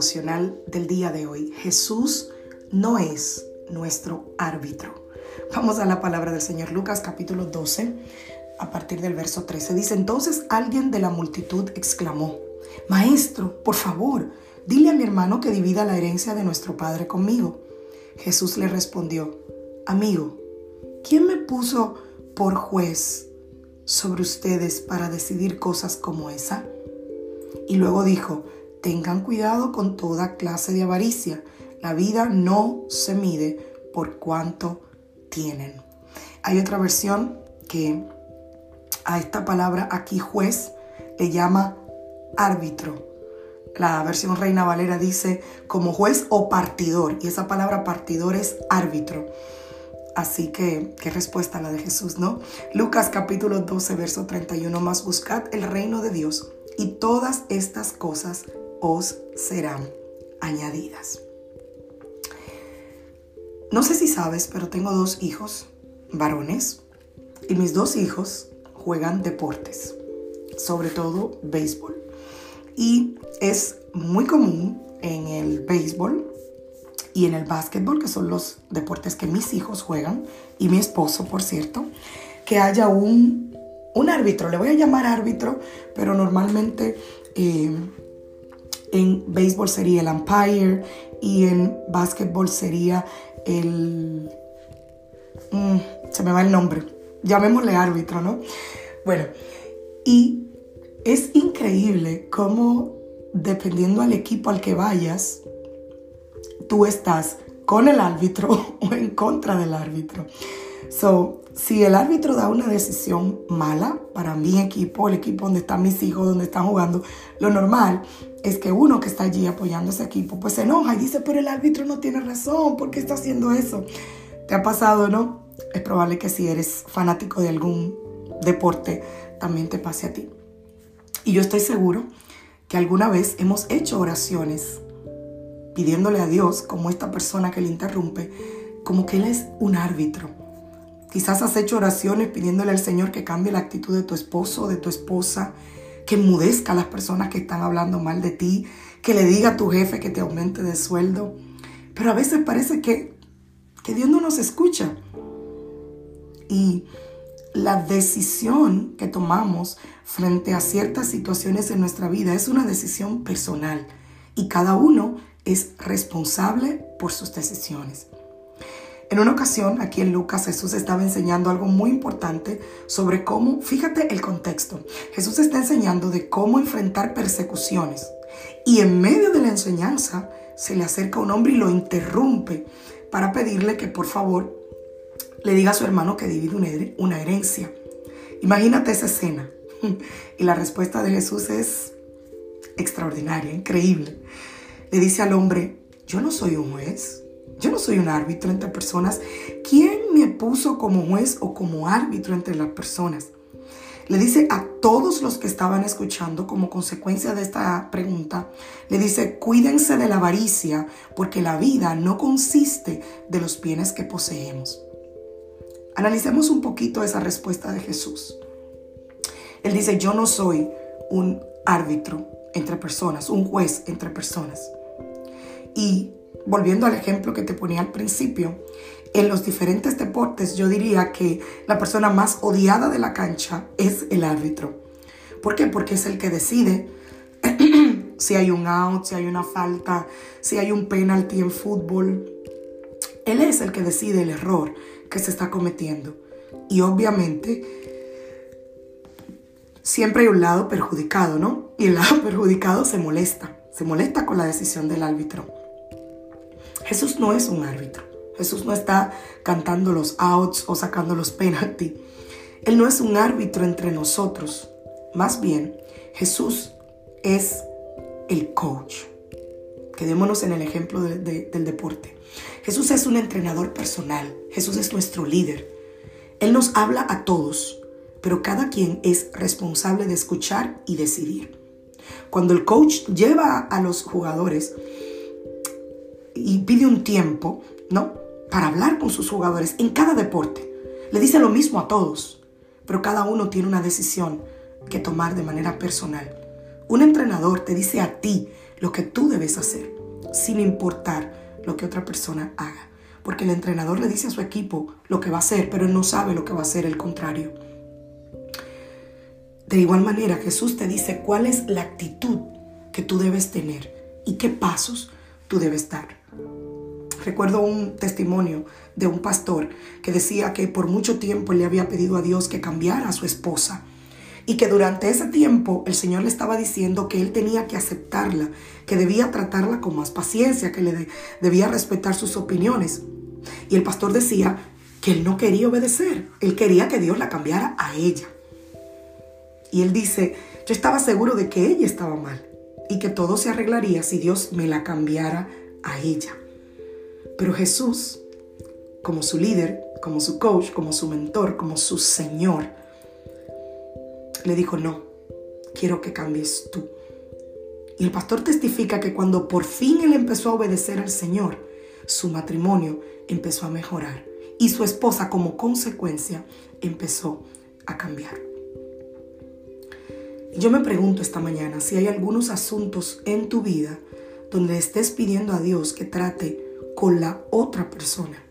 Del día de hoy. Jesús no es nuestro árbitro. Vamos a la palabra del Señor Lucas capítulo 12 a partir del verso 13. Dice, entonces alguien de la multitud exclamó, Maestro, por favor, dile a mi hermano que divida la herencia de nuestro Padre conmigo. Jesús le respondió, Amigo, ¿quién me puso por juez sobre ustedes para decidir cosas como esa? Y luego dijo, Tengan cuidado con toda clase de avaricia. La vida no se mide por cuánto tienen. Hay otra versión que a esta palabra aquí juez le llama árbitro. La versión Reina Valera dice como juez o partidor y esa palabra partidor es árbitro. Así que, qué respuesta la de Jesús, ¿no? Lucas capítulo 12, verso 31, más buscad el reino de Dios y todas estas cosas os serán añadidas. No sé si sabes, pero tengo dos hijos varones y mis dos hijos juegan deportes, sobre todo béisbol. Y es muy común en el béisbol y en el básquetbol, que son los deportes que mis hijos juegan, y mi esposo, por cierto, que haya un, un árbitro, le voy a llamar árbitro, pero normalmente eh, en béisbol sería el umpire y en básquetbol sería el... Mm, se me va el nombre. Llamémosle árbitro, ¿no? Bueno, y es increíble cómo dependiendo al equipo al que vayas, tú estás con el árbitro o en contra del árbitro. So, si el árbitro da una decisión mala para mi equipo, el equipo donde están mis hijos, donde están jugando, lo normal es que uno que está allí apoyando ese equipo, pues se enoja y dice, pero el árbitro no tiene razón, ¿por qué está haciendo eso? ¿Te ha pasado, no? Es probable que si eres fanático de algún deporte, también te pase a ti. Y yo estoy seguro que alguna vez hemos hecho oraciones pidiéndole a Dios, como esta persona que le interrumpe, como que Él es un árbitro. Quizás has hecho oraciones pidiéndole al Señor que cambie la actitud de tu esposo o de tu esposa, que mudezca a las personas que están hablando mal de ti, que le diga a tu jefe que te aumente de sueldo. Pero a veces parece que, que Dios no nos escucha. Y la decisión que tomamos frente a ciertas situaciones en nuestra vida es una decisión personal y cada uno es responsable por sus decisiones. En una ocasión, aquí en Lucas, Jesús estaba enseñando algo muy importante sobre cómo, fíjate el contexto, Jesús está enseñando de cómo enfrentar persecuciones. Y en medio de la enseñanza se le acerca un hombre y lo interrumpe para pedirle que por favor le diga a su hermano que divide una herencia. Imagínate esa escena. Y la respuesta de Jesús es extraordinaria, increíble. Le dice al hombre, yo no soy un juez. Yo no soy un árbitro entre personas. ¿Quién me puso como juez o como árbitro entre las personas? Le dice a todos los que estaban escuchando como consecuencia de esta pregunta, le dice, cuídense de la avaricia, porque la vida no consiste de los bienes que poseemos. Analicemos un poquito esa respuesta de Jesús. Él dice, yo no soy un árbitro entre personas, un juez entre personas. Y volviendo al ejemplo que te ponía al principio, en los diferentes deportes yo diría que la persona más odiada de la cancha es el árbitro. ¿Por qué? Porque es el que decide si hay un out, si hay una falta, si hay un penalti en fútbol. Él es el que decide el error que se está cometiendo. Y obviamente siempre hay un lado perjudicado, ¿no? Y el lado perjudicado se molesta, se molesta con la decisión del árbitro. Jesús no es un árbitro. Jesús no está cantando los outs o sacando los penalty. Él no es un árbitro entre nosotros. Más bien, Jesús es el coach. Quedémonos en el ejemplo del deporte. Jesús es un entrenador personal. Jesús es nuestro líder. Él nos habla a todos, pero cada quien es responsable de escuchar y decidir. Cuando el coach lleva a los jugadores y pide un tiempo, ¿no? Para hablar con sus jugadores en cada deporte. Le dice lo mismo a todos, pero cada uno tiene una decisión que tomar de manera personal. Un entrenador te dice a ti lo que tú debes hacer, sin importar lo que otra persona haga. Porque el entrenador le dice a su equipo lo que va a hacer, pero él no sabe lo que va a hacer el contrario. De igual manera, Jesús te dice cuál es la actitud que tú debes tener y qué pasos tú debes dar. Recuerdo un testimonio de un pastor que decía que por mucho tiempo le había pedido a Dios que cambiara a su esposa y que durante ese tiempo el Señor le estaba diciendo que él tenía que aceptarla, que debía tratarla con más paciencia, que le debía respetar sus opiniones. Y el pastor decía que él no quería obedecer, él quería que Dios la cambiara a ella. Y él dice, yo estaba seguro de que ella estaba mal y que todo se arreglaría si Dios me la cambiara a ella. Pero Jesús, como su líder, como su coach, como su mentor, como su Señor, le dijo, no, quiero que cambies tú. Y el pastor testifica que cuando por fin él empezó a obedecer al Señor, su matrimonio empezó a mejorar y su esposa como consecuencia empezó a cambiar. Yo me pregunto esta mañana si hay algunos asuntos en tu vida donde estés pidiendo a Dios que trate con la otra persona,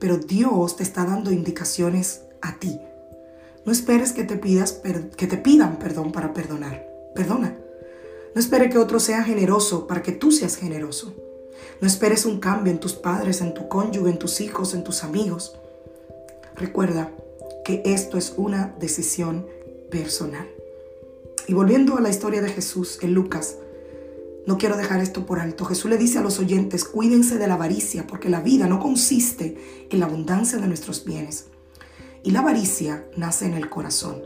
pero Dios te está dando indicaciones a ti no esperes que te, pidas, que te pidan perdón para perdonar. Perdona. No espere que otro sea generoso para que tú seas generoso. No esperes un cambio en tus padres, en tu cónyuge, en tus hijos, en tus amigos. Recuerda que esto es una decisión personal. Y volviendo a la historia de Jesús en Lucas, no quiero dejar esto por alto. Jesús le dice a los oyentes, cuídense de la avaricia, porque la vida no consiste en la abundancia de nuestros bienes, y la avaricia nace en el corazón.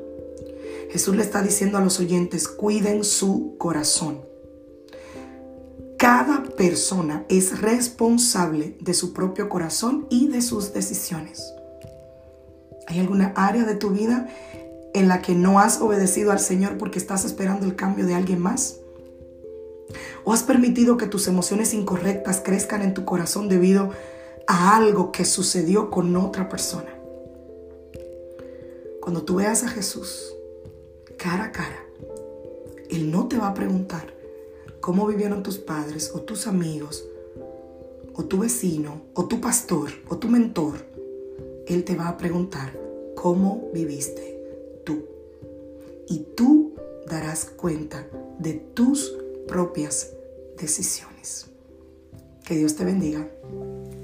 Jesús le está diciendo a los oyentes, cuiden su corazón. Cada persona es responsable de su propio corazón y de sus decisiones. ¿Hay alguna área de tu vida en la que no has obedecido al Señor porque estás esperando el cambio de alguien más? ¿O has permitido que tus emociones incorrectas crezcan en tu corazón debido a algo que sucedió con otra persona? Cuando tú veas a Jesús cara a cara, Él no te va a preguntar cómo vivieron tus padres o tus amigos o tu vecino o tu pastor o tu mentor. Él te va a preguntar cómo viviste tú. Y tú darás cuenta de tus propias decisiones. Que Dios te bendiga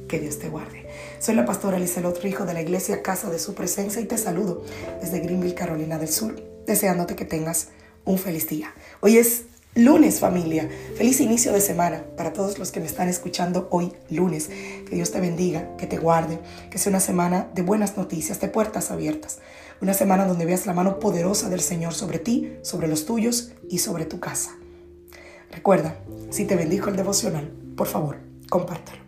que Dios te guarde. Soy la pastora Lizelot hijo de la iglesia Casa de Su Presencia y te saludo desde Greenville, Carolina del Sur, deseándote que tengas un feliz día. Hoy es lunes familia, feliz inicio de semana para todos los que me están escuchando hoy lunes. Que Dios te bendiga, que te guarde, que sea una semana de buenas noticias, de puertas abiertas. Una semana donde veas la mano poderosa del Señor sobre ti, sobre los tuyos y sobre tu casa. Recuerda, si te bendijo el devocional, por favor, compártelo.